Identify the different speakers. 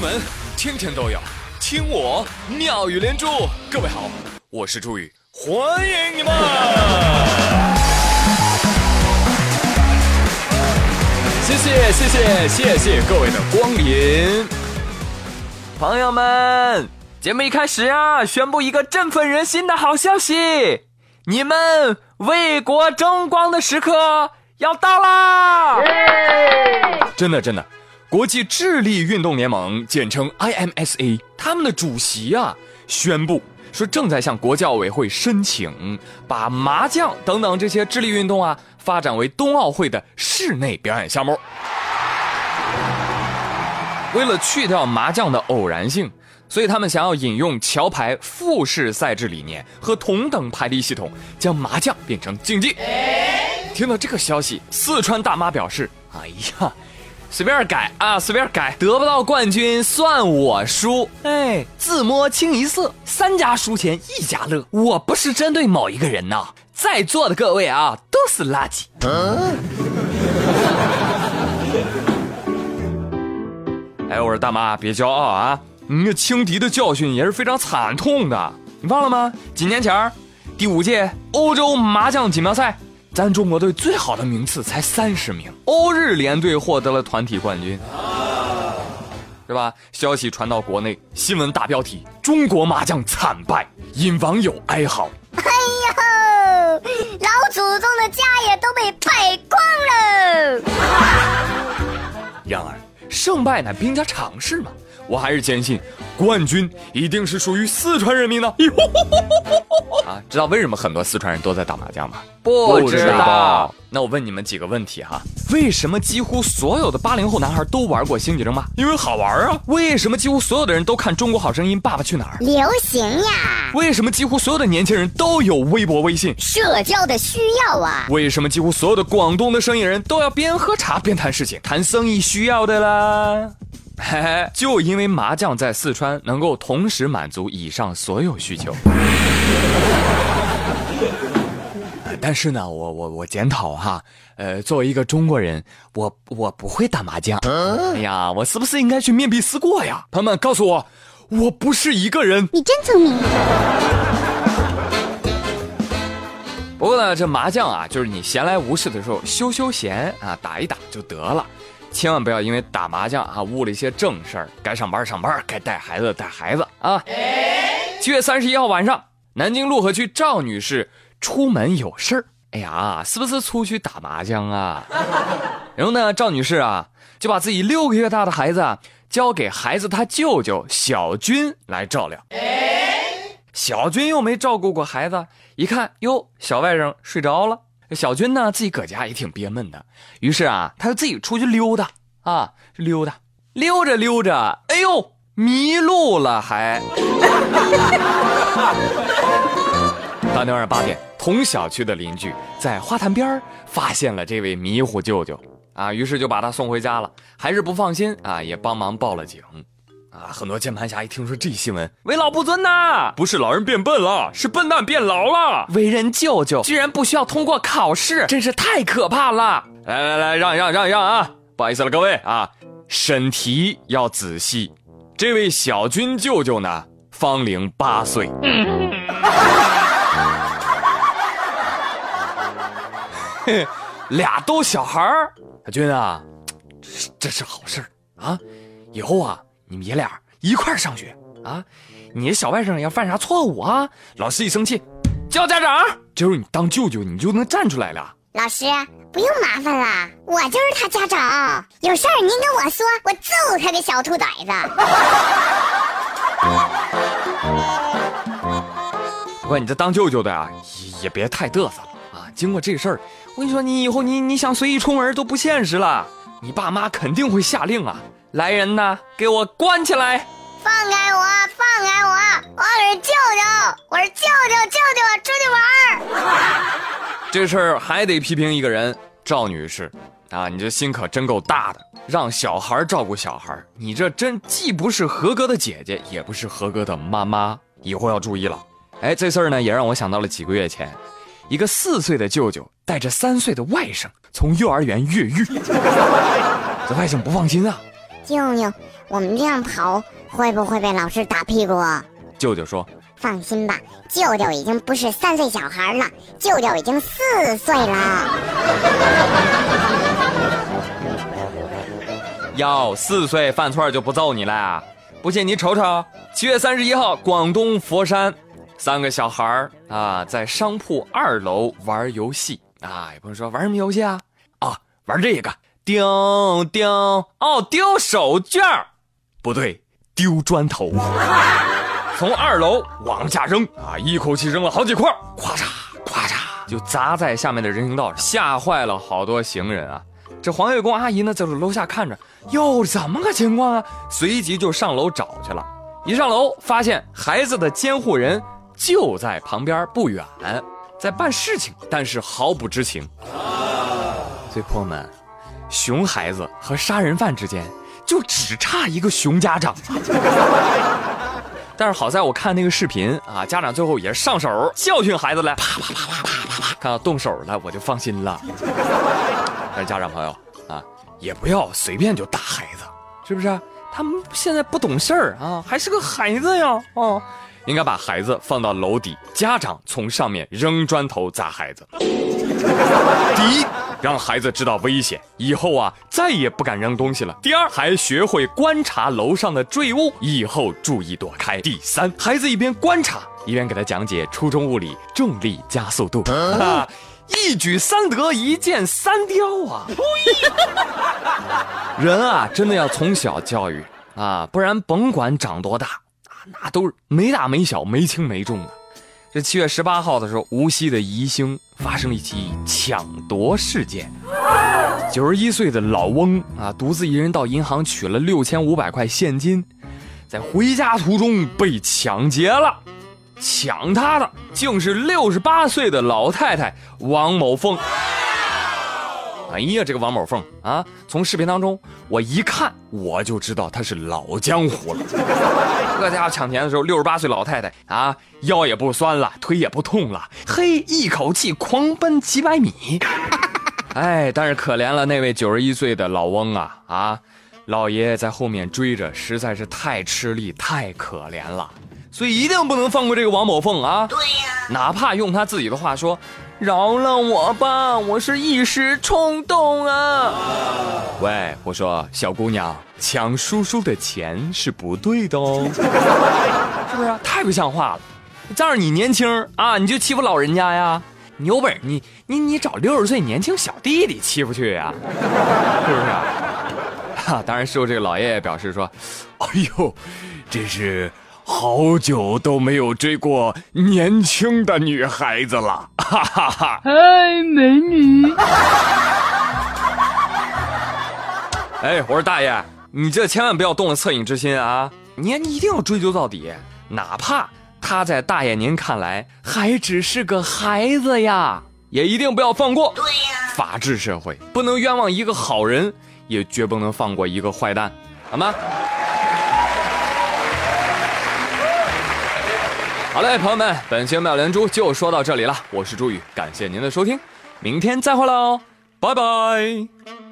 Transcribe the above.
Speaker 1: 闻天天都有，听我妙语连珠。各位好，我是朱宇，欢迎你们！谢谢谢谢谢谢各位的光临，朋友们，节目一开始啊，宣布一个振奋人心的好消息，你们为国争光的时刻要到啦！真的真的。国际智力运动联盟，简称 IMSA，他们的主席啊宣布说，正在向国际奥委会申请，把麻将等等这些智力运动啊发展为冬奥会的室内表演项目。为了去掉麻将的偶然性，所以他们想要引用桥牌复式赛制理念和同等排力系统，将麻将变成竞技。听到这个消息，四川大妈表示：“哎呀。”随便改啊，随便改，得不到冠军算我输。哎，自摸清一色，三家输钱一家乐。我不是针对某一个人呐，在座的各位啊，都是垃圾。嗯哎，我说大妈，别骄傲啊，你那轻敌的教训也是非常惨痛的，你忘了吗？几年前，第五届欧洲麻将锦标赛。咱中国队最好的名次才三十名，欧日联队获得了团体冠军，是吧？消息传到国内，新闻大标题：中国麻将惨败，引网友哀嚎。哎呦，
Speaker 2: 老祖宗的家业都被败光
Speaker 1: 了。然而，胜败乃兵家常事嘛。我还是坚信，冠军一定是属于四川人民的。啊，知道为什么很多四川人都在打麻将吗？
Speaker 3: 不知道。
Speaker 1: 那我问你们几个问题哈：为什么几乎所有的八零后男孩都玩过星际争霸？因为好玩啊。为什么几乎所有的人都看《中国好声音》《爸爸去哪儿》？
Speaker 2: 流行呀。
Speaker 1: 为什么几乎所有的年轻人都有微博、微信？
Speaker 2: 社交的需要啊。
Speaker 1: 为什么几乎所有的广东的生意人都要边喝茶边谈事情？谈生意需要的啦。嘿嘿，就因为麻将在四川能够同时满足以上所有需求。但是呢，我我我检讨哈，呃，作为一个中国人，我我不会打麻将。哎呀，我是不是应该去面壁思过呀？朋友们，告诉我，我不是一个人。
Speaker 2: 你真聪明。
Speaker 1: 不过呢，这麻将啊，就是你闲来无事的时候休休闲啊，打一打就得了。千万不要因为打麻将啊误了一些正事儿，该上班上班，该带孩子带孩子啊。七月三十一号晚上，南京陆河区赵女士出门有事儿，哎呀，是不是出去打麻将啊？然后呢，赵女士啊就把自己六个月大的孩子交给孩子他舅舅小军来照料。小军又没照顾过孩子，一看哟，小外甥睡着了。小军呢，自己搁家也挺憋闷的，于是啊，他就自己出去溜达啊，溜达，溜着溜着，哎呦，迷路了还。当天晚上八点，同小区的邻居在花坛边发现了这位迷糊舅舅啊，于是就把他送回家了，还是不放心啊，也帮忙报了警。啊！很多键盘侠一听说这新闻，为老不尊呐！不是老人变笨了，是笨蛋变老了。为人舅舅居然不需要通过考试，真是太可怕了！来来来，让一让，让一让啊！不好意思了，各位啊，审题要仔细。这位小军舅舅呢，方龄八岁。俩都小孩儿，小军啊，这是好事啊！以后啊。你们爷俩一块上学啊！你小外甥要犯啥错误啊？老师一生气，叫家长。这时候你当舅舅，你就能站出来了。
Speaker 2: 老师不用麻烦了，我就是他家长。有事儿您跟我说，我揍他个小兔崽子。
Speaker 1: 不过你这当舅舅的啊，也别太嘚瑟了啊！经过这事儿，我跟你说，你以后你你想随意出门都不现实了。你爸妈肯定会下令啊！来人呐，给我关起来！
Speaker 2: 放开我！放开我！我是舅舅，我是舅舅，舅舅我出去玩儿。
Speaker 1: 这事儿还得批评一个人，赵女士啊，你这心可真够大的，让小孩照顾小孩，你这真既不是合格的姐姐，也不是合格的妈妈，以后要注意了。哎，这事儿呢，也让我想到了几个月前，一个四岁的舅舅带着三岁的外甥从幼儿园越狱，这外甥不放心啊。
Speaker 2: 舅舅，我们这样跑会不会被老师打屁股？
Speaker 1: 舅舅说：“
Speaker 2: 放心吧，舅舅已经不是三岁小孩了，舅舅已经四岁了。
Speaker 1: 哟，四岁犯错就不揍你了？不信你瞅瞅，七月三十一号，广东佛山，三个小孩儿啊，在商铺二楼玩游戏啊，也不能说玩什么游戏啊，啊，玩这个丢丢哦，丢手绢儿，不对，丢砖头，从二楼往下扔啊，一口气扔了好几块，咵嚓咵嚓就砸在下面的人行道上，吓坏了好多行人啊。这黄月宫阿姨呢，在楼下看着，哟，怎么个情况啊？随即就上楼找去了。一上楼，发现孩子的监护人就在旁边不远，在办事情，但是毫不知情。所以朋友们，熊孩子和杀人犯之间就只差一个熊家长。但是好在我看那个视频啊，家长最后也是上手教训孩子了，啪啪啪啪啪啪啪，看到动手了，我就放心了。但是家长朋友啊，也不要随便就打孩子，是不是？他们现在不懂事儿啊，还是个孩子呀，哦，应该把孩子放到楼底，家长从上面扔砖头砸孩子。第一，让孩子知道危险，以后啊再也不敢扔东西了。第二，还学会观察楼上的坠物，以后注意躲开。第三，孩子一边观察，一边给他讲解初中物理重力加速度。一举三得，一箭三雕啊！人啊，真的要从小教育啊，不然甭管长多大啊，那都是没大没小、没轻没重的。这七月十八号的时候，无锡的宜兴发生了一起抢夺事件。九十一岁的老翁啊，独自一人到银行取了六千五百块现金，在回家途中被抢劫了。抢他的竟是六十八岁的老太太王某凤。哎呀，这个王某凤啊，从视频当中我一看我就知道她是老江湖了。这家伙抢钱的时候，六十八岁老太太啊，腰也不酸了，腿也不痛了，嘿，一口气狂奔几百米。哎，但是可怜了那位九十一岁的老翁啊啊，老爷爷在后面追着，实在是太吃力，太可怜了。所以一定不能放过这个王某凤啊！
Speaker 2: 对呀，
Speaker 1: 哪怕用他自己的话说：“饶了我吧，我是一时冲动啊。”喂，我说小姑娘，抢叔叔的钱是不对的哦，是不是？太不像话了！仗着你年轻啊，你就欺负老人家呀？你有本事你你你找六十岁年轻小弟弟欺负去呀？是不是？啊 哈，当然，师傅这个老爷爷表示说：“哎呦，真是。”好久都没有追过年轻的女孩子了，哈哈哈！
Speaker 3: 嗨，美女！
Speaker 1: 哎，我说大爷，你这千万不要动了恻隐之心啊！你你一定要追究到底，哪怕他在大爷您看来还只是个孩子呀，也一定不要放过。
Speaker 2: 对呀，
Speaker 1: 法治社会不能冤枉一个好人，也绝不能放过一个坏蛋，好吗？好嘞，朋友们，本期妙连珠就说到这里了。我是朱宇，感谢您的收听，明天再会喽，拜拜。